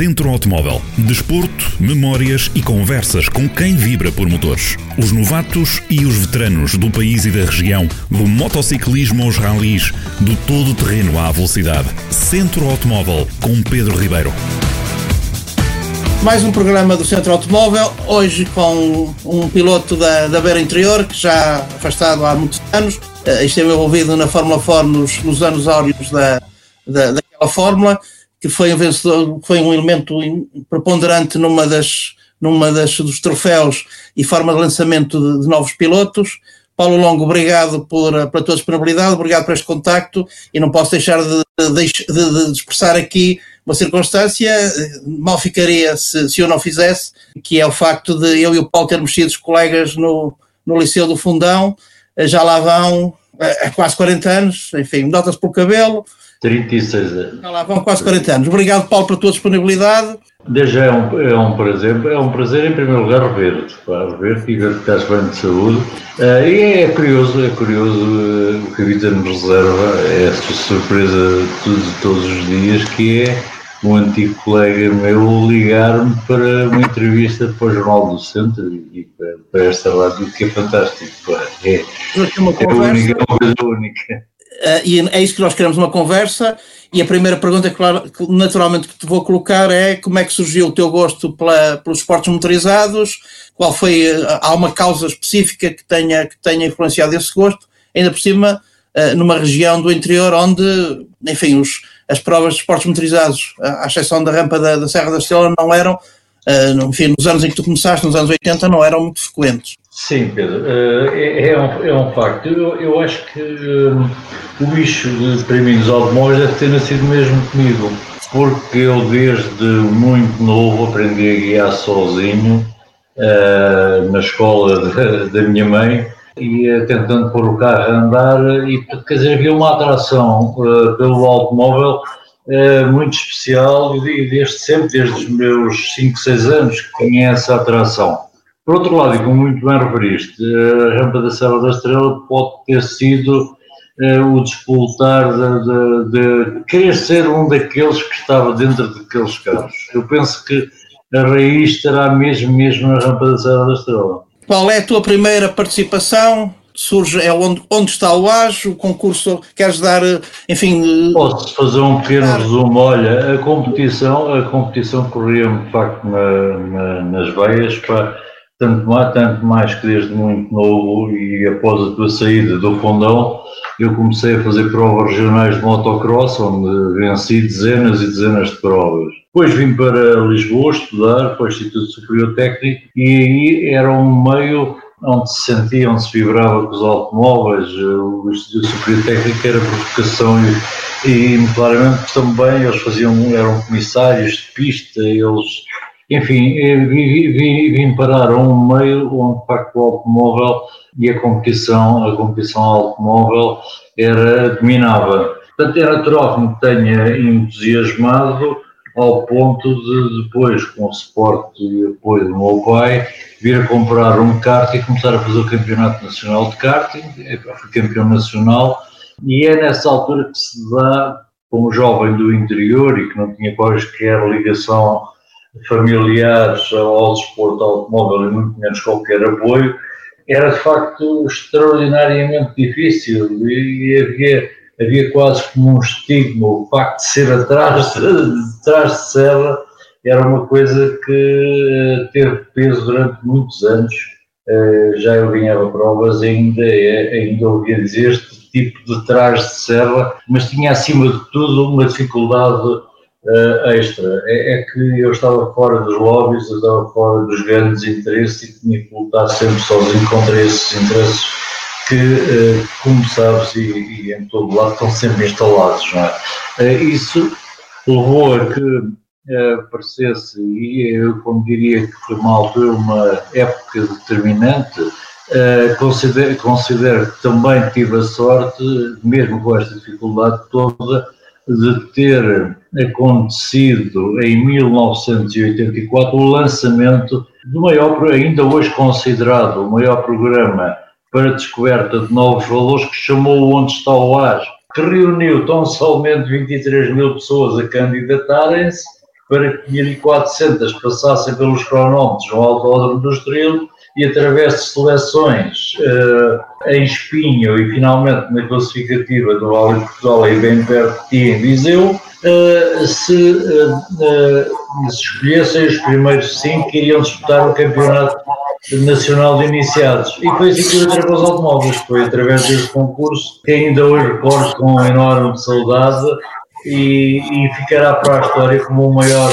Centro Automóvel. Desporto, memórias e conversas com quem vibra por motores. Os novatos e os veteranos do país e da região, do motociclismo aos ralis, do todo terreno à velocidade. Centro Automóvel com Pedro Ribeiro. Mais um programa do Centro Automóvel, hoje com um piloto da, da Beira Interior, que já afastado há muitos anos, esteve envolvido na Fórmula 4 nos, nos anos áureos da, da, daquela Fórmula, que foi um vencedor, foi um elemento preponderante numa das, numa das dos troféus e forma de lançamento de, de novos pilotos. Paulo Longo, obrigado por, pela tua disponibilidade, obrigado por este contacto e não posso deixar de, de, de expressar aqui uma circunstância, mal ficaria se, se eu não fizesse, que é o facto de eu e o Paulo termos sido colegas no, no Liceu do Fundão, já lá vão há quase 40 anos, enfim, nota-se pelo cabelo, 36 anos. lá vão quase 40 anos. Obrigado, Paulo, pela tua disponibilidade. Desde já é um, é um prazer, é um prazer em primeiro lugar rever-te, rever-te e ver que estás bem de saúde. Uh, e é, é, curioso, é curioso uh, o que a vida nos reserva, é esta surpresa de, todos os dias, que é um antigo colega meu ligar-me para uma entrevista para o Jornal do Centro e para, para esta rádio, que é fantástico. É, é, única, é uma coisa única. Uh, e é isso que nós queremos, uma conversa. E a primeira pergunta, claro, naturalmente, que te vou colocar é como é que surgiu o teu gosto pela, pelos esportes motorizados? Qual foi, uh, há uma causa específica que tenha, que tenha influenciado esse gosto? Ainda por cima, uh, numa região do interior onde, enfim, os, as provas de esportes motorizados, à exceção da rampa da, da Serra da Estrela, não eram, enfim, nos anos em que tu começaste, nos anos 80, não eram muito frequentes. Sim, Pedro, é, é, um, é um facto. Eu, eu acho que o bicho de, dos automóveis deve ter nascido mesmo comigo, porque eu desde muito novo aprendi a guiar sozinho uh, na escola da minha mãe, ia tentando pôr o carro a andar e quer dizer, havia uma atração uh, pelo automóvel uh, muito especial e desde sempre, desde os meus 5, 6 anos que tinha essa atração. Por outro lado, e como muito bem referiste, a rampa da Serra da Estrela pode ter sido uh, o despoltar de, de, de, querer ser um daqueles que estava dentro daqueles carros. Eu penso que a raiz terá mesmo, mesmo na rampa da Serra da Estrela. Qual é a tua primeira participação? Surge, é onde, onde está o AS, o concurso, queres dar, enfim... Posso fazer um pequeno dar... resumo, olha, a competição, a competição corria-me de facto na, na, nas veias, para tanto mais, tanto mais que desde muito novo e após a tua saída do fundão, eu comecei a fazer provas regionais de motocross, onde venci dezenas e dezenas de provas. Depois vim para Lisboa estudar para o Instituto Superior Técnico e aí era um meio onde se sentia, onde se vibrava com os automóveis. O Instituto Superior Técnico era provocação e, e claramente também eles faziam, eram comissários de pista, eles enfim, vim, vim parar a um meio onde, de facto, o automóvel e a competição, a competição automóvel era, dominava. Portanto, é natural que me tenha entusiasmado ao ponto de depois, com o suporte e apoio do meu pai, vir a comprar um kart e começar a fazer o campeonato nacional de karting, fui campeão nacional, e é nessa altura que se dá, como jovem do interior e que não tinha qualquer ligação familiares ao desporto automóvel e muito menos qualquer apoio, era de facto extraordinariamente difícil. E havia, havia quase como um estigma, o facto de ser atrás de, atrás de serra era uma coisa que teve peso durante muitos anos. Eh, já eu ganhava provas ainda, é, ainda ouvia dizer este tipo de trás de serra, mas tinha acima de tudo uma dificuldade uh, extra. É, é, que eu estava fora dos lobbies, eu estava fora dos grandes interesses e tinha que lutar sempre sozinho contra esses interesses que, uh, como sabes, e, e, em todo lado estão sempre instalados. É? Uh, isso levou a que aparecesse, e eu como diria que foi uma altura, uma época determinante, considero, considero, que também tive a sorte, mesmo com esta dificuldade toda, de ter acontecido em 1984 o lançamento do maior, ainda hoje considerado o maior programa para descoberta de novos valores que chamou Onde está o Ar, que reuniu tão somente 23 mil pessoas a candidatarem-se para que 1400 passassem pelos cronómetros no Autódromo do Estrelo e através de seleções uh, em Espinho e finalmente na classificativa do Vale de Portugal e bem perto de em Viseu, uh, se, uh, se escolhessem os primeiros cinco que iriam disputar o campeonato nacional de iniciados. E foi assim que eu entrei para os automóveis, foi através desse concurso que ainda hoje recordo com enorme saudade e, e ficará para a história como o maior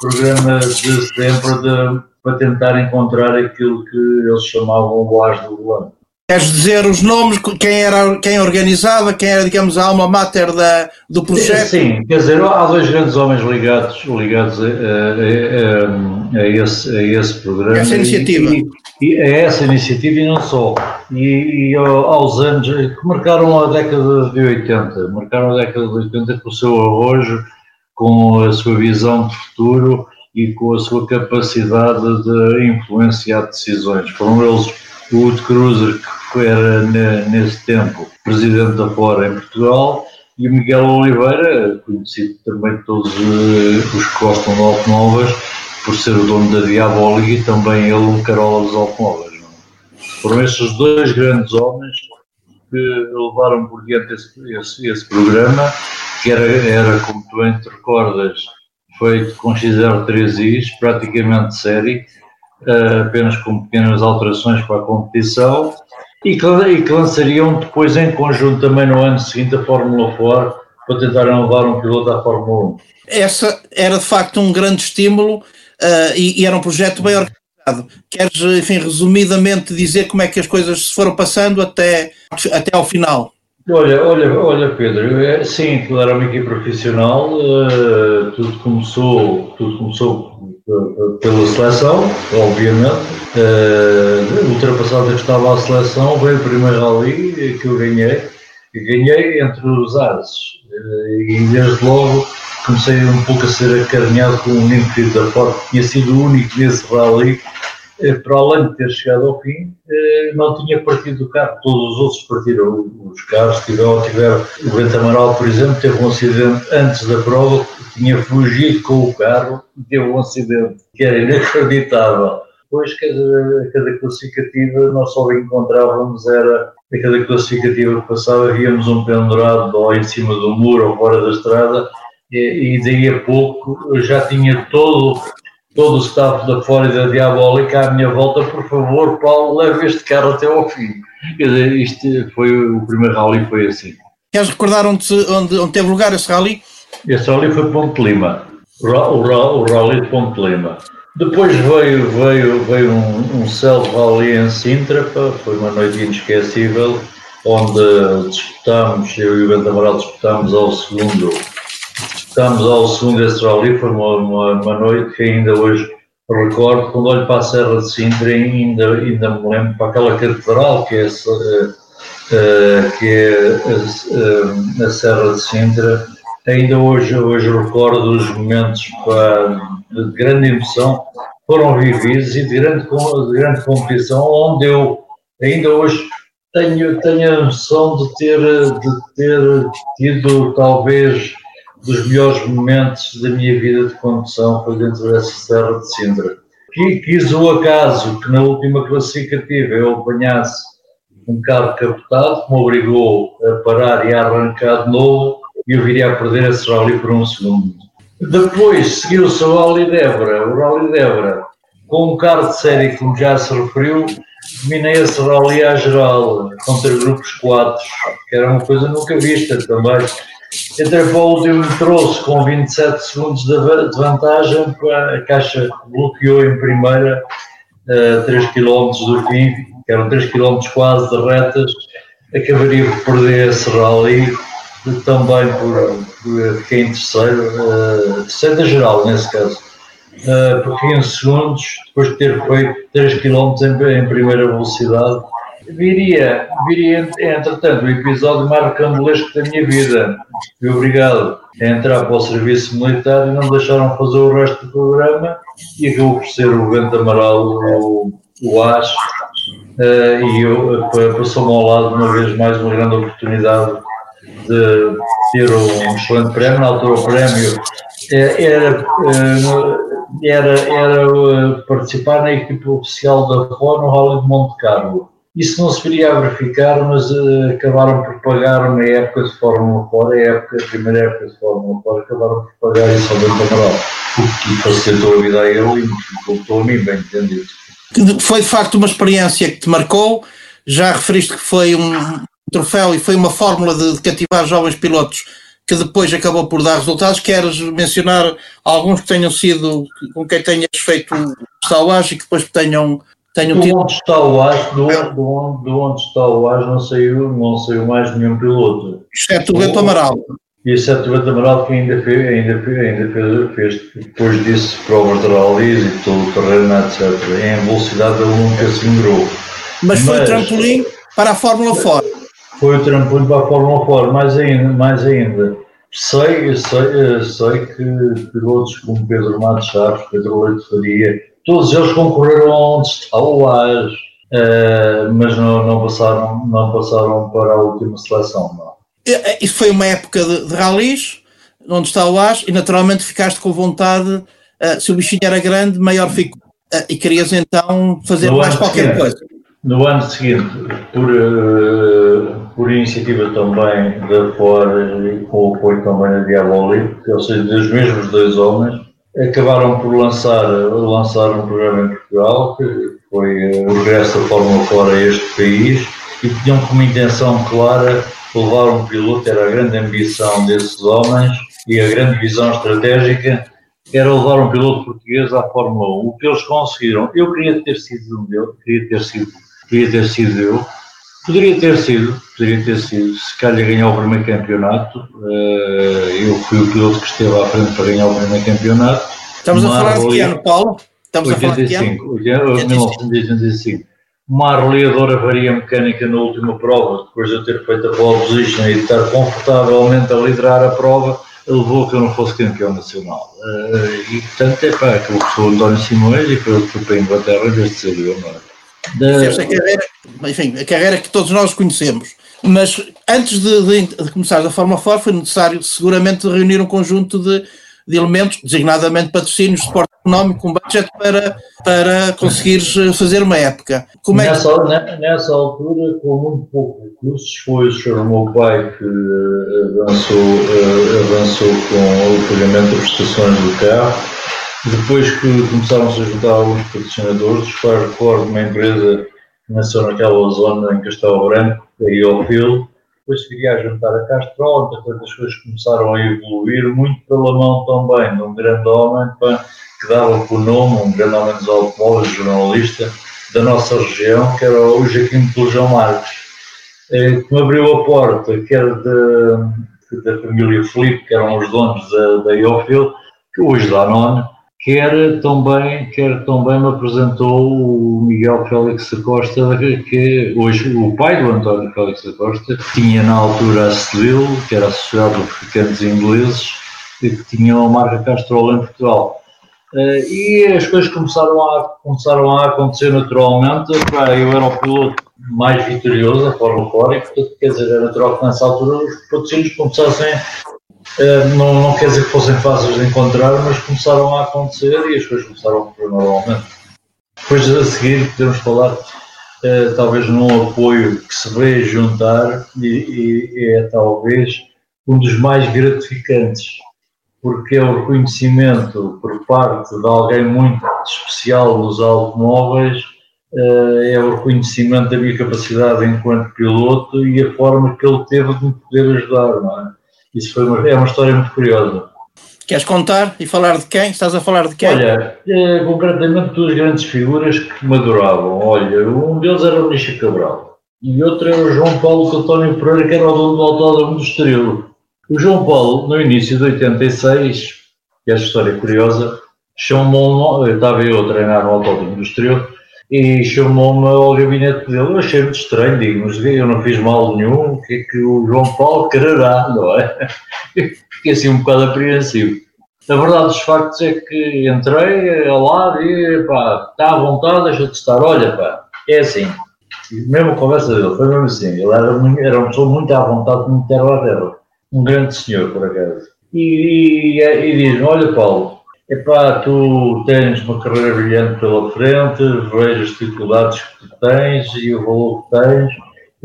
programa de sempre de, para tentar encontrar aquilo que eles chamavam o as do volante. Queres dizer os nomes, quem era quem organizava, quem era, digamos, a alma mater da, do projeto? Sim, quer dizer, há dois grandes homens ligados, ligados a, a, a, a esse, a esse programa. Essa iniciativa. E, e, a essa iniciativa e não só. E, e aos anos, que marcaram a década de 80, marcaram a década de 80 com o seu arrojo, com a sua visão de futuro e com a sua capacidade de influenciar decisões. Foram eles o Wood Cruiser, que era nesse tempo presidente da Fora em Portugal, e o Miguel Oliveira, conhecido também de todos eh, os que gostam de automóveis, por ser o dono da Diabólica e também ele um carola dos automóveis. É? Foram estes dois grandes homens que levaram por diante esse, esse, esse programa, que era, era, como tu bem te recordas, feito com XR3Is, praticamente série, uh, apenas com pequenas alterações para a competição, e que, e que, lançariam depois em conjunto também no ano seguinte a Fórmula 4 para tentarem levar um piloto à Fórmula 1. Essa era de facto um grande estímulo uh, e, e, era um projeto bem organizado. Queres, enfim, resumidamente dizer como é que as coisas se foram passando até, até ao final? Olha, olha, olha Pedro, é, sim, aquilo era uma equipe profissional, uh, tudo começou, tudo começou pela seleção, obviamente. Uh, ultrapassada que estava a seleção, veio o primeiro rally que eu ganhei, e ganhei entre os ases. Uh, e desde logo comecei um pouco a ser acarinhado com um menino filho da Ford, tinha sido o único nesse rally eh, para além de ter chegado ao fim, eh, não tinha partido do carro. Todos os outros partiram os carros, tiveram, tiveram o Vento Amaral, por exemplo, teve um acidente antes da prova, tinha fugido com o carro e teve um acidente que era inacreditável. Depois, cada, cada classificativa, nós só encontrávamos, era a cada classificativa que passava, víamos um pendurado ou em cima do muro ou fora da estrada, e, e daí a pouco já tinha todo todo o staff da Flórida Diabólica à minha volta, por favor, Paulo, leve este carro até ao fim. Quer dizer, isto foi o primeiro rally, foi assim. Queres recordar onde, onde, onde teve lugar esse rally? Esse rally foi Ponte Lima, o, o, o rally de Ponte Lima. Depois veio, veio, veio um, um self-rally em Sintra, foi uma noite inesquecível, onde disputámos, eu e o Bento Amaral disputámos ao segundo Estamos ao segundo rally, foi uma, uma, uma, noite que ainda hoje recordo, quando olho para a Serra de Sintra, ainda, ainda me lembro para aquela catedral que é, uh, que é a, a, Serra de Sintra, ainda hoje, hoje recordo os momentos para, de grande emoção. Foram vividos e de grande, de grande competição, onde eu ainda hoje tenho, tenho a noção de ter, de ter tido talvez dos melhores momentos da minha vida de condução foi dentro dessa serra de Sintra. Que quis o acaso que na última classificativa eu apanhasse um carro capotado, que me obrigou a parar e a arrancar de novo, e eu viria a perder esse rally por um segundo. Depois seguiu-se o Rally Débora, o Rally Débora, com um carro de série, como já se referiu, dominei esse rally à geral, contra grupos 4, que era uma coisa nunca vista também O último trouxe com 27 segundos de vantagem, a caixa bloqueou em primeira, uh, 3 km do fim, que eram 3 km quase de retas, acabaria por perder esse rally, também por, por fiquei em terceiro, uh, geral nesse caso, uh, por 15 segundos, depois de ter feito 3 km em, em primeira velocidade, viria, viria entretanto, o episódio mais recambulesco da minha vida. Fui obrigado a entrar para o serviço militar e não deixaram fazer o resto do programa e acabou por ser o vento amaral, o, o AS, uh, e eu passou-me ao lado uma vez mais uma grande oportunidade de ter um excelente prémio, na altura o prémio era, eh, era, era eh, participar na equipe oficial da FOA no Rally de Monte Carlo. Isso não se viria a verificar, mas uh, acabaram por pagar uma época de Fórmula fora, a, época, a primeira época de Fórmula fora, acabaram por pagar isso ao Bento Amaral, o que facilitou a vida a ele e dificultou a mim, bem entendido. Foi de facto uma experiência que te marcou, já referiste que foi um troféu e foi uma fórmula de cativar jovens pilotos que depois acabou por dar resultados. Queres mencionar alguns que tenham sido, com quem tenhas feito salvagem e que depois tenham, tenham do tido. Onde está o AS, do, do, onde, do onde está o AS não saiu, não saiu mais nenhum piloto. Exceto o Beto Amaral. Exceto o Beto Amaral que ainda fez, ainda fez, ainda fez, fez depois disso provas de rallies e todo o terreno, etc. Em velocidade ele nunca se melhorou. Mas foi Mas, trampolim para a Fórmula fora foi o trampolim para a Fórmula 4, mais ainda, mais ainda. Sei, sei, sei que pilotos como Pedro Matos Chaves, Pedro Leite Faria, todos eles concorreram onde está o AS, uh, mas não, não, passaram, não passaram para a última seleção. Não. Isso foi uma época de, de rallies, onde está o AS, e naturalmente ficaste com vontade, uh, se o bichinho era grande, maior ficou. Uh, e querias então fazer no mais qualquer coisa. No ano seguinte, por, uh, por iniciativa também da FOR e com o apoio também da Diaboli, ou seja, dos mesmos dois homens, acabaram por lançar, lançar um programa em Portugal, que foi o regresso da Fórmula fora a este país, e tinham como intenção clara levar um piloto, era a grande ambição desses homens e a grande visão estratégica era levar um piloto português à Fórmula 1. O que eles conseguiram, eu queria ter sido um deles, queria ter sido podia ter sido eu. Poderia ter sido, poderia ter sido, se calhar ganhar o primeiro campeonato. Eh, eu fui o piloto que esteve à frente para ganhar o primeiro campeonato. Estamos a falar de que ano, Paulo? Estamos 85, a falar de que ano? 1985. Uma arreliadora varia mecânica na última prova, depois de eu ter feito a pole position e de estar confortavelmente a liderar a prova, levou que eu não fosse campeão nacional. Uh, e portanto, é pá, que eu sou António Simões e foi eu que fui para a Inglaterra em vez de ser eu, não é? Da... A carreira, enfim, a carreira que todos nós conhecemos. Mas antes de, de, de começar da forma fora, foi necessário seguramente reunir um conjunto de, de elementos, designadamente patrocínios, suporte económico, um budget para, para conseguires fazer uma época. Como nessa, é que... nessa altura, com muito pouco recursos, foi o meu pai que eh, avançou, eh, avançou com o pagamento das prestações do carro depois que começaram-se a juntar alguns patrocinadores, recordo uma empresa nasceu naquela zona em Castelo Branco, a IOFIL, depois se viria a juntar a Castrol, portanto as coisas começaram a evoluir, muito pela mão também de um grande homem que dava por nome, um grande homem dos automóveis, jornalista da nossa região, que era o Joaquim Pelejão Marques, eh, que me abriu a porta, que era de, da família Felipe, que eram os donos da, da IOFIL, que hoje dá nome, quer também, quer também me apresentou o Miguel Félix Costa, que hoje o pai do António Félix Costa, tinha na altura a Civil, que era a Sociedade de Fabricantes Ingleses, e que tinha uma marca Castrol em Portugal. Uh, e as coisas começaram a, começaram a acontecer naturalmente. Eu era o piloto mais vitorioso da Fórmula 4 e, portanto, quer dizer, era natural que nessa altura os patrocínios começassem eh, não, não quer dizer que fossem fáceis de encontrar, mas começaram a acontecer e as coisas começaram a correr normalmente. Depois a seguir podemos falar uh, talvez num apoio que se veio juntar e, e, é talvez um dos mais gratificantes, porque é o reconhecimento por parte de alguém muito especial nos automóveis, uh, é o reconhecimento da minha capacidade enquanto piloto e a forma que ele teve de me poder ajudar, não é? Isso foi uma, é uma história muito curiosa. Queres contar e falar de quem? Estás a falar de quem? Olha, é, concretamente duas grandes figuras que me adoravam. Olha, um deles era o Nicho Cabral e outro era o João Paulo António Pereira, que era o dono do Autódromo do Estoril. O João Paulo, no início de 86, que é essa história curiosa, chamou estava eu a treinar no Autódromo do Estoril, e chamou-me ao gabinete dele. Eu achei muito estranho, digo, mas eu não fiz mal nenhum, o que é que o João Paulo quererá, não é? Fiquei assim um bocado apreensivo. A verdade dos factos é que entrei ao lado e pá, está à vontade, deixa-te estar, olha pá, é assim. mesmo a conversa dele foi mesmo assim, ele era, era uma pessoa muito à vontade, muito terra a terra. Um grande senhor, por acaso. e, e, e diz-me, olha Paulo, epá, tu tens uma carreira brilhante pela frente, vejo as dificuldades que tu tens e o valor que tens,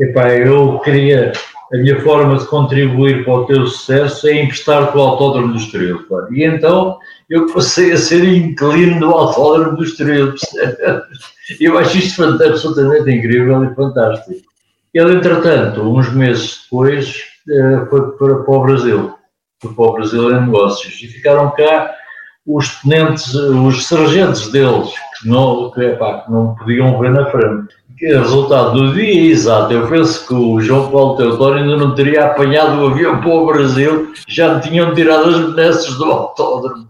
epá, eu queria, a minha forma de contribuir para o teu sucesso é emprestar-te o autódromo do Estoril, pá. e então eu passei a ser inclino do autódromo do Estoril, eu acho isto absolutamente incrível e fantástico. Ele, entretanto, uns meses depois, eh, foi para, para o Brasil, foi para o Brasil em negócios, e ficaram cá os tenentes, os sargentos deles, que não, que, epá, que não podiam ver na frente. Que é resultado do dia exato, eu penso que o João Paulo Teodoro ainda não teria apanhado o avião para o Brasil, já me tinham tirado as benesses do autódromo.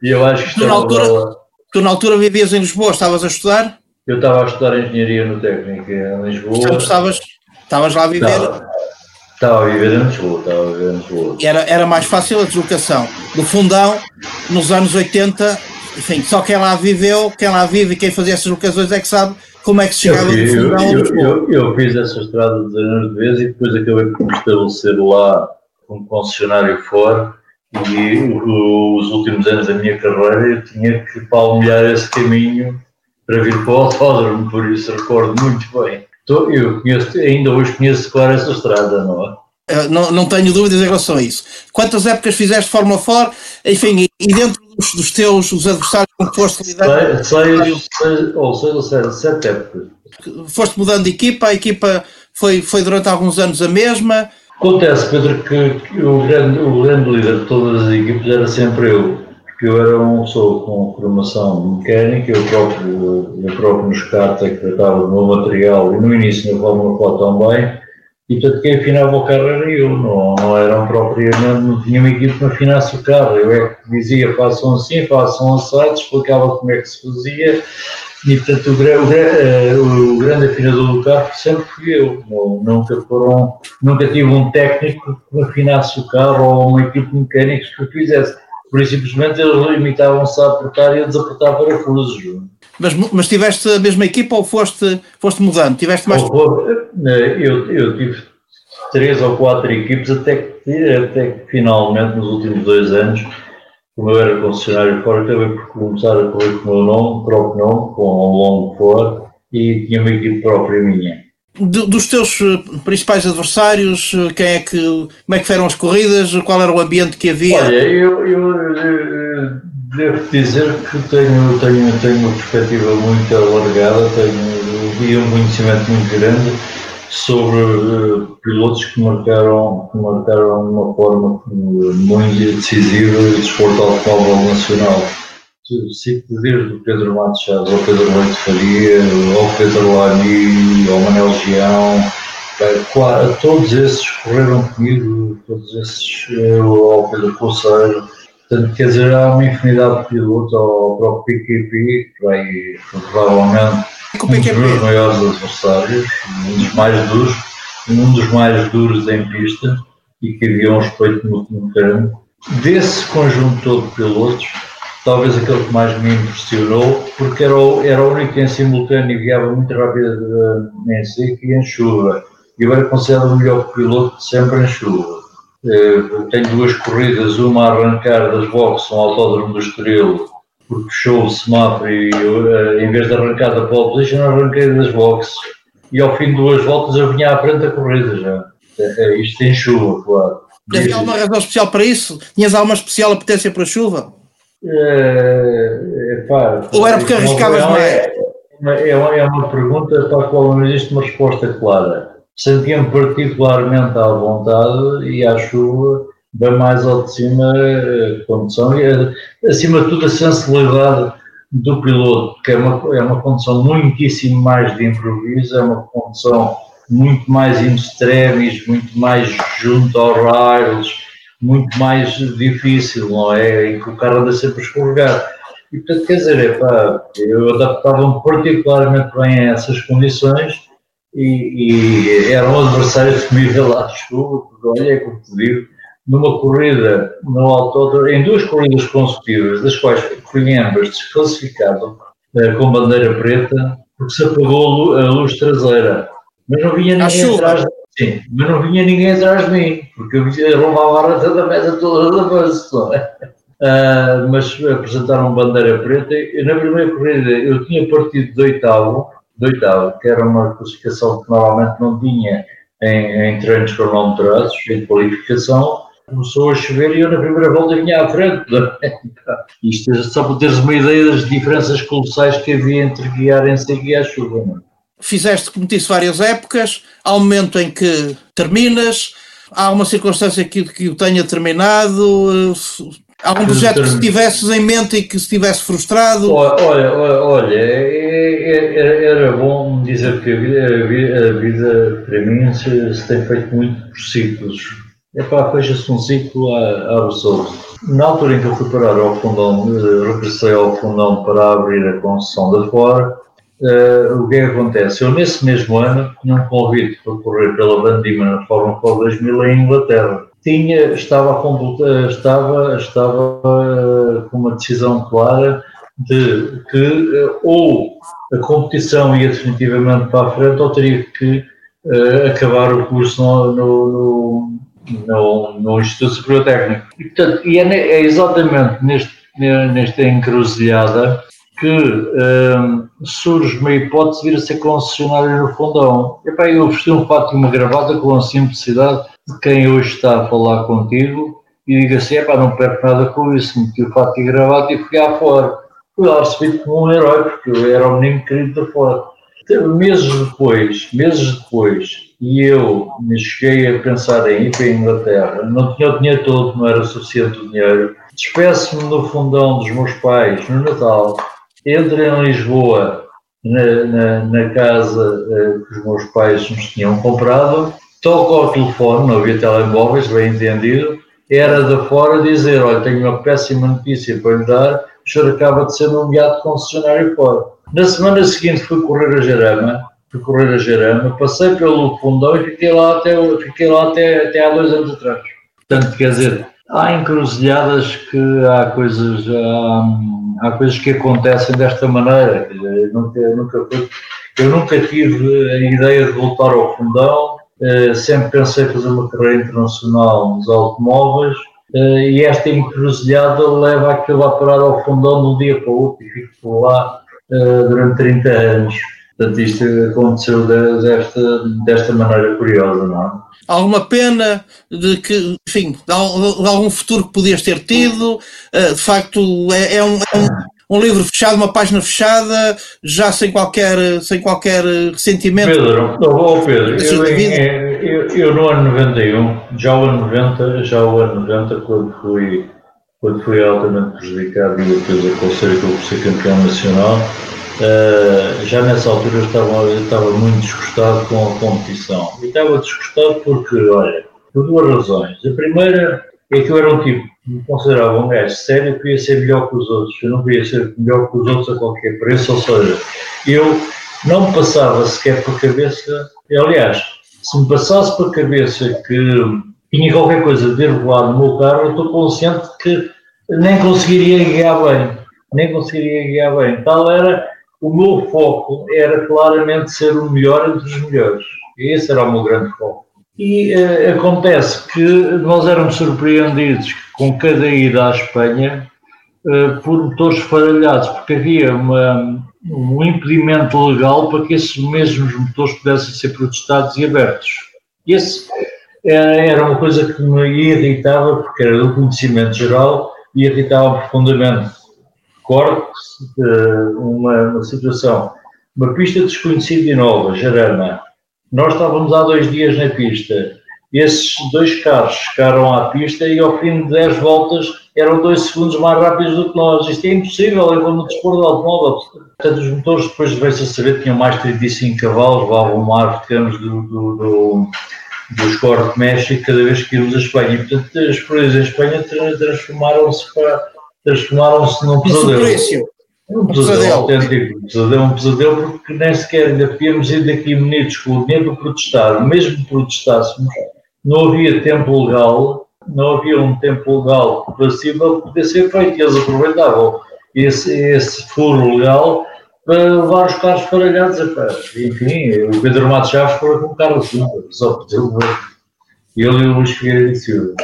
E eu acho que isto tu, é na altura, tu na altura vivias em Lisboa, estavas a estudar? Eu estava a estudar Engenharia no Técnico em Lisboa. Estavas, estavas lá a viver? Estava, estava a viver em Lisboa, estava a viver em Lisboa. Era, era mais fácil a deslocação. Do fundão, nos anos 80, enfim, só quem lá viveu, quem lá vive e quem fazia essas locações é que sabe como é que se chegava eu, do fundão eu, eu, eu, eu, fiz essa estrada dezenas de vezes e depois acabei por me estabelecer lá como concessionário fora e os últimos anos da minha carreira eu tinha que palmilhar esse caminho para vir para o autódromo, por isso recordo muito bem. Eu conheço, ainda hoje conheço claro essa estrada, não é? Uh, não, não tenho dúvidas em relação a isso. Quantas épocas fizeste Fórmula 4? Enfim, e dentro dos, dos teus os adversários com que foste lidar? Seis, seis, ou seis ou sete, sete épocas. Foste mudando de equipa, a equipa foi, foi durante alguns anos a mesma. Acontece, Pedro, que, que o, grande, o grande líder de todas as equipas era sempre eu que eu era uma pessoa com formação mecânica, eu próprio, eu próprio nos carros é que tratava do meu material e no início na Fórmula 4 também, e portanto quem afinava o carro era eu, não, não eram propriamente, não tinha uma equipe que me afinasse o carro, eu é que dizia façam assim, façam assado, explicava como é que se fazia, e portanto o, o, eh, o, grande afinador do carro sempre fui eu, não, nunca foram, nunca tive um técnico que me afinasse o carro ou uma equipe de mecânicos que o fizesse por isso simplesmente eles limitavam-se a apertar e a desapertar parafusos. Mas, mas tiveste a mesma equipa ou foste, foste mudando? Tiveste mais... Eh, eu, eu tive três ou quatro equipes até que, até que finalmente nos últimos dois anos, como eu era concessionário fora, acabei por começar a correr com o meu nome, próprio nome, com um longo fora e tinha uma equipe própria minha dos teus eh, principais adversários, eh, quem é que, como é que foram as corridas, qual era o ambiente que havia? Olha, eu, eu, eh, devo dizer que tenho, tenho, tenho uma perspectiva muito alargada, tenho um conhecimento muito grande sobre uh, pilotos que marcaram, que marcaram de uma forma muito decisiva o desporto automóvel nacional cito desde o Pedro Matos Chaves ao Pedro Leite Faria, ao Pedro Lani, ao Manel Gião, claro, todos esses correram comigo, todos esses, ao Pedro Poceiro, portanto, quer dizer, há uma infinidade de pilotos, ao próprio PQP, que vai provavelmente um dos meus maiores adversários, um dos mais duros, um dos mais duros em pista e que havia um respeito muito grande. Desse conjunto todo de pilotos, talvez aquele que mais me impressionou, porque era o, era o único que em simultâneo guiava muito rápido em seco e em chuva. E eu era considerado o melhor piloto sempre em chuva. Uh, tenho duas corridas, uma a arrancar das boxes, um autódromo do Estoril, porque fechou o semáforo e uh, em vez de arrancar da pole position, arranquei das boxes. E ao fim de duas voltas eu vinha à frente da corrida já. Uh, isto em chuva, claro. Havia alguma razão especial para isso? Tinhas alguma especial apetência para a chuva? É, pá, Ou era porque arriscavas é, mais? É, é, uma, é uma pergunta para a qual não existe uma resposta clara. Sentia-me particularmente à vontade e à chuva bem mais ao de cima a eh, condução e, acima de tudo, a sensibilidade do piloto, que é uma, é uma condução muitíssimo mais de improviso, é uma condução muito mais in extremis, muito mais junto aos rails, muito mais difícil, não é? Em que o carro anda sempre a escorregar. E portanto, quer dizer, epá, eu adaptava-me particularmente bem a essas condições e, e era um adversário temível à chuva, porque olha, é como te digo, numa corrida no autódromo, em duas corridas consecutivas, das quais fui ambas desclassificado eh, com bandeira preta, porque se apagou a luz traseira. Mas não vinha ninguém atrás, Sim, mas não vinha ninguém atrás de mim, porque eu levava a rata da mesa toda da base. Uh, mas apresentaram bandeira preta. E na primeira corrida eu tinha partido de oitavo, de oitavo, que era uma classificação que normalmente não tinha em, em treinos cronometrados, em qualificação. Começou a chover e eu na primeira volta vinha à frente. Isto é só para teres uma ideia das diferenças colossais que havia entre guiar em e à chuva. Não? Fizeste, como disse, várias épocas. Há um momento em que terminas, há uma circunstância que, que o tenha terminado, Algum projeto que tivesses em mente e que se tivesse frustrado? Olha, olha, olha é, é, é, era bom dizer que a vida, a vida, para mim se, se, tem feito muito por ciclos. É para fecha-se um ciclo a, a resolve. Na altura em que eu fui parar ao fundão, eh, regressei ao fundão para abrir a concessão da fora, uh, o que é que acontece? Eu nesse mesmo ano tinha um convite para correr pela Bandima na Fórmula 2000 em Inglaterra tinha, estava, estava eh, com uma decisão clara de que eh, ou a competição ia definitivamente para a frente ou teria que uh, acabar o curso no, no, no, no, Instituto Superior Técnico. E, portanto, e é, é, exatamente neste, nesta encruzilhada que um, surge uma hipótese de vir a ser concessionário no fundão. Epá, eu vesti um fato e uma gravata com a simplicidade de quem hoje está a falar contigo e diga assim, epá, não perco nada com isso, meti o fato e gravata e fui à fora. Fui lá recebido como um herói, porque eu era o menino querido da fora. Então, meses depois, meses depois, e eu me cheguei a pensar em ir para a Inglaterra, não tinha o dinheiro todo, não era suficiente o dinheiro, despeço-me no fundão dos meus pais no Natal, entro em Lisboa, na, na, na casa uh, que os meus pais nos tinham comprado, toco ao telefone, não havia telemóveis, bem entendido, era de fora dizer, olha, tenho uma péssima notícia para lhe dar, o senhor acaba de ser nomeado concessionário fora. Na semana seguinte fui correr a Jarama, fui correr a Jarama, passei pelo fundão e fiquei lá até, fiquei lá até, até há dois anos atrás. Portanto, quer dizer, há encruzilhadas que há coisas, há, há coisas que acontecem desta maneira. Eu nunca, nunca, eu nunca tive a ideia de voltar ao fundão, eh, sempre pensei fazer uma carreira internacional nos automóveis eh, e esta encruzilhada leva aquilo a parar ao fundão de um dia para o outro e fico por lá eh, durante 30 anos. Portanto, isto aconteceu desta, desta maneira curiosa, não é? Alguma pena de que, enfim, de algum futuro que podias ter tido? De facto, é, é um, é um um livro fechado, uma página fechada, já sem qualquer, sem qualquer ressentimento. Pedro, oh Pedro, eu, eu, eu, no ano 91, já o ano 90, já o ano 90, quando fui, quando fui altamente prejudicado e depois a conselho que eu ser campeão nacional, uh, já nessa altura eu estava, eu estava muito desgostado com a competição. E estava desgostado porque, olha, por duas razões. A primeira é que eu era um tipo me considerava um gajo sério que ia ser melhor que os outros. Eu não queria ser melhor que os outros a qualquer preço, ou seja, eu não me passava sequer por cabeça. Aliás, se me passasse por cabeça que tinha qualquer coisa de irregular no meu carro, eu estou consciente que nem conseguiria guiar bem. Nem conseguiria guiar bem. Tal era o meu foco, era claramente ser o melhor entre os melhores. Esse era o meu grande foco. E uh, acontece que nós éramos surpreendidos com cada ida à Espanha uh, por motores faralhados, porque havia uma, um impedimento legal para que esses mesmos motores pudessem ser protestados e abertos. E esse era, era uma coisa que me irritava, porque era do conhecimento geral e irritava profundamente. Corte, uh, uma, uma situação, uma pista desconhecida e nova, Jarama, nós estávamos há dois dias na pista. Esses dois carros chegaram à pista e ao fim de 10 voltas eram dois segundos mais rápidos do que nós. Isto é impossível, eu vou no desporto do automóvel. Portanto, os motores depois veio-se a saber tinham mais de 35 cavalos, levavam mar, digamos, do, do, do, do score de México cada vez que íamos a Espanha. E, portanto, as corridas em Espanha transformaram-se transformaram-se num pesadelo. Um pesadelo autêntico, pesadelo, um pesadelo porque nem sequer ainda podíamos ir daqui munidos com o dinheiro para protestar. Mesmo que protestássemos, não havia tempo legal, não havia um tempo legal possível para poder ser feito e eles aproveitavam esse, esse furo legal para levar os carros paralhados. Enfim, o Pedro Matos Chaves foi com o Silva, só por ter ele e o Luís Figueiredo e Silva.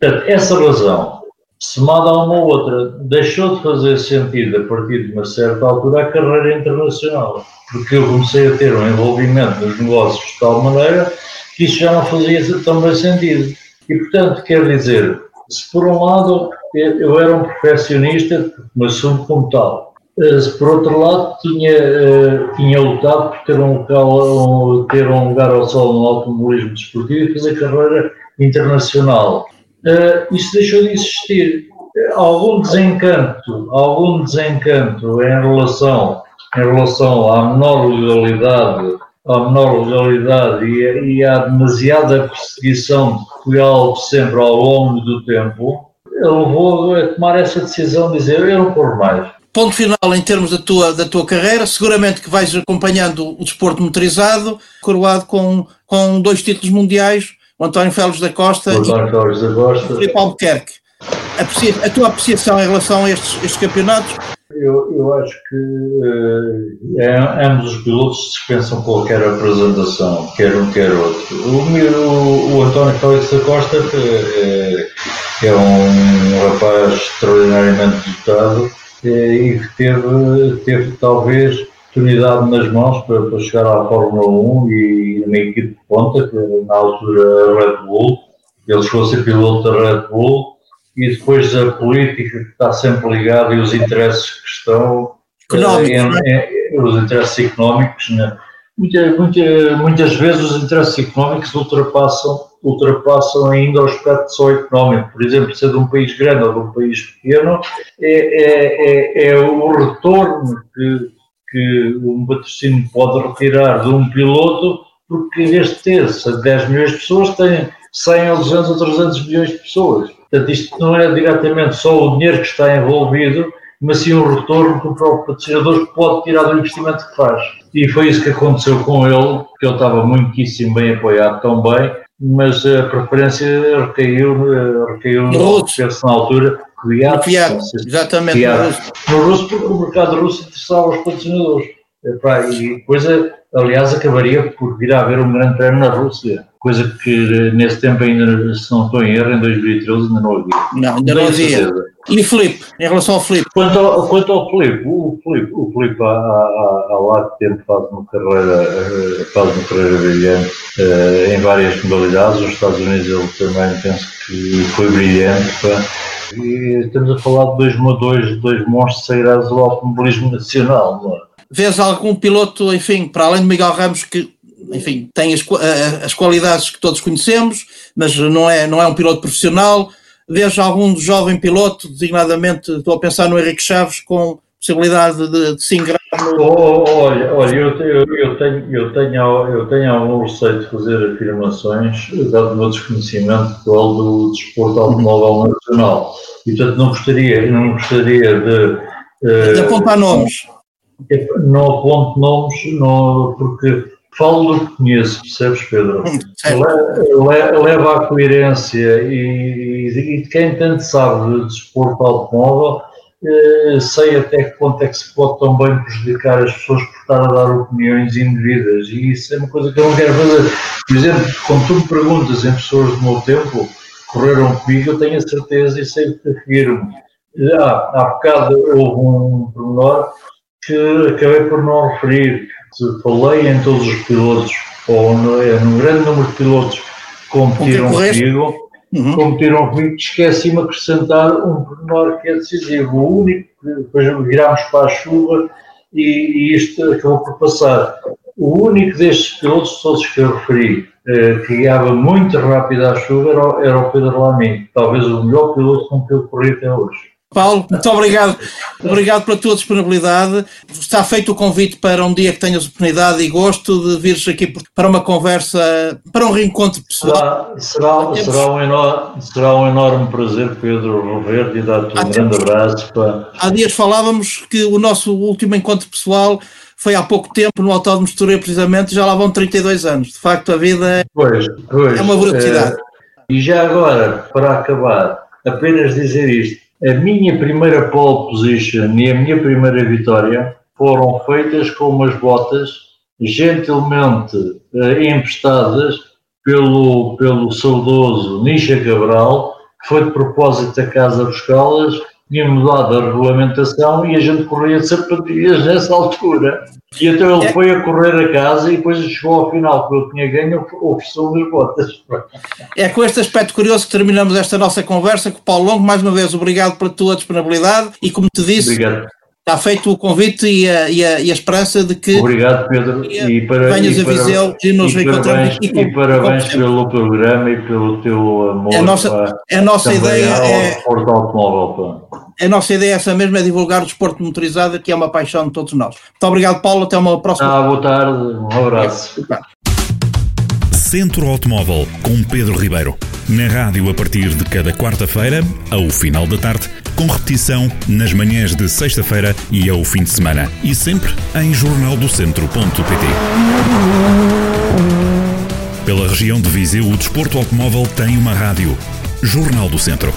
Portanto, essa razão, somada a uma ou outra, deixou de fazer sentido a partir de uma certa altura a carreira internacional, porque eu comecei a ter um envolvimento nos negócios de tal maneira que isso já não fazia tão bem sentido. E, portanto, quer dizer, se por um lado eu era um perfeccionista, me assumo como tal, eh, se por outro lado tinha, eh, tinha lutado por ter um, local, ter um lugar ao sol no automobilismo desportivo e fazer carreira internacional. Uh, isso deixou de existir. Algum desencanto, algum desencanto em relação, em relação à menor legalidade, à menor legalidade e, e à demasiada perseguição que foi sempre ao longo do tempo, levou a tomar essa decisão de dizer eu não corro mais. Ponto final em termos da tua, da tua carreira, seguramente que vais acompanhando o desporto motorizado, coroado com, com dois títulos mundiais, o António Félix da Costa António Félix da Costa. e o Filipe Albuquerque. A, a tua apreciação em relação a estes, estes campeonatos? Eu, eu acho que uh, ambos os pilotos dispensam qualquer apresentação, quer um, quer outro. O, o, o António Félix da Costa é, é um rapaz extraordinariamente dotado eh, e que teve, teve talvez oportunidade nas mãos para, para chegar à Fórmula 1 e uma equipe de ponta, que na altura a Red Bull, ele chegou a ser piloto da Red Bull, e depois a política que está sempre ligada e os interesses que estão, económicos, é, é, é, os interesses económicos, né? muitas, muitas, muitas vezes os interesses económicos ultrapassam, ultrapassam ainda o aspecto só económico. Por exemplo, ser de um país grande ou de um país pequeno é, é, é, é o retorno que que um patrocínio pode retirar de um piloto, porque em vez de ter 10 milhões de pessoas, tem 100 ou 200 ou 300 milhões de pessoas. Portanto, isto não é diretamente só o dinheiro que está envolvido, mas sim o retorno que o próprio patrocinador pode tirar do investimento que faz. E foi isso que aconteceu com ele, que ele estava muitíssimo bem apoiado também, mas a preferência recaiu, recaiu no, na altura Fiat, Fiat exatamente. No russo, porque o mercado russo interessava os patrocinadores. E coisa, aliás, acabaria por vir a haver um grande prémio na Rússia, coisa que nesse tempo ainda, se não estou em erro, em 2013 ainda não havia. Não, ainda não havia. E Filipe, em relação ao Filipe? Quanto ao, quanto ao Filipe, o Filipe, o Filipe há, há, há largo tempo faz uma carreira, eh, faz uma carreira brilhante uh, em várias modalidades. Nos Estados Unidos ele também penso que foi brilhante. Pá e estamos a falar de dois, dois, dois monstros sagrados do automobilismo nacional. Não é? Vês algum piloto, enfim, para além de Miguel Ramos, que enfim, tem as, as qualidades que todos conhecemos, mas não é, não é um piloto profissional. Vejo algum jovem piloto, designadamente, estou a pensar no Henrique Chaves, com possibilidade de, de se ingrar no... Oh, oh, olha, olha eu, eu, eu, tenho, eu, tenho, eu tenho algum receio de fazer afirmações, dado o meu desconhecimento atual do desporto automóvel nacional. E, portanto, não gostaria, não gostaria de... Uh, de apontar nomes. Não aponto nomes, não, porque falo do que conheço, percebes, Pedro? Le, leva à coerência e, e, quem tanto sabe de desporto automóvel eh, sei até que ponto é que se pode também prejudicar as pessoas por estar a dar opiniões indevidas e isso é uma coisa que eu não quero fazer. Por exemplo, quando tu me perguntas em pessoas do meu tempo correram comigo, eu tenho a certeza e sei que afirmo. Ah, há bocado houve um pormenor que acabei por não referir. Falei em todos os pilotos, ou no, é, num grande número de pilotos que competiram comigo uhum. competiram comigo, esqueci-me de acrescentar um pormenor que é decisivo. O único depois virámos para a chuva e, e isto acabou por passar. O único destes pilotos todos que eu referi, eh, que guiava muito rápido à chuva, era, era o Pedro Lamy, talvez o melhor piloto com que eu corri até hoje. Paulo, muito obrigado. Obrigado pela tua disponibilidade. Está feito o convite para um dia que tenhas oportunidade e gosto de vires aqui para uma conversa, para um reencontro pessoal. Será, será, será, um, enorme, será um enorme prazer, Pedro, rever e dar-te um grande abraço. Para... Há dias falávamos que o nosso último encontro pessoal foi há pouco tempo no Autódromo de precisamente, já lá vão 32 anos. De facto, a vida é, pois, pois, é uma velocidade. É, e já agora, para acabar, apenas dizer isto a minha primeira pole position e a minha primeira vitória foram feitas com umas botas gentilmente uh, emprestadas pelo, pelo saudoso Nisha Cabral, que foi de propósito a casa buscá-las, tinha mudado a regulamentação e a gente corria de sapatilhas nessa altura. E então ele é. foi a correr a casa e depois chegou ao final que eu tinha ganho, ofereceu as botas. É com este aspecto curioso que terminamos esta nossa conversa com o Paulo Longo. Mais uma vez, obrigado pela tua disponibilidade e, como te disse, obrigado. Está feito o convite e a, e a, e a esperança de que obrigado, Pedro. E para, venhas e a Viseu e nos e encontramos. E, e parabéns pelo programa e pelo teu amor. A nossa, a nossa ideia é. Automóvel, a nossa ideia é essa mesmo, é divulgar o desporto motorizado, que é uma paixão de todos nós. Muito obrigado, Paulo. Até uma próxima. Ah, boa tarde. Um abraço. Centro Automóvel, com Pedro Ribeiro. Na rádio a partir de cada quarta-feira, ao final da tarde, com repetição nas manhãs de sexta-feira e ao fim de semana. E sempre em jornaldocentro.pt. Pela região de Viseu, o desporto automóvel tem uma rádio. Jornal do Centro.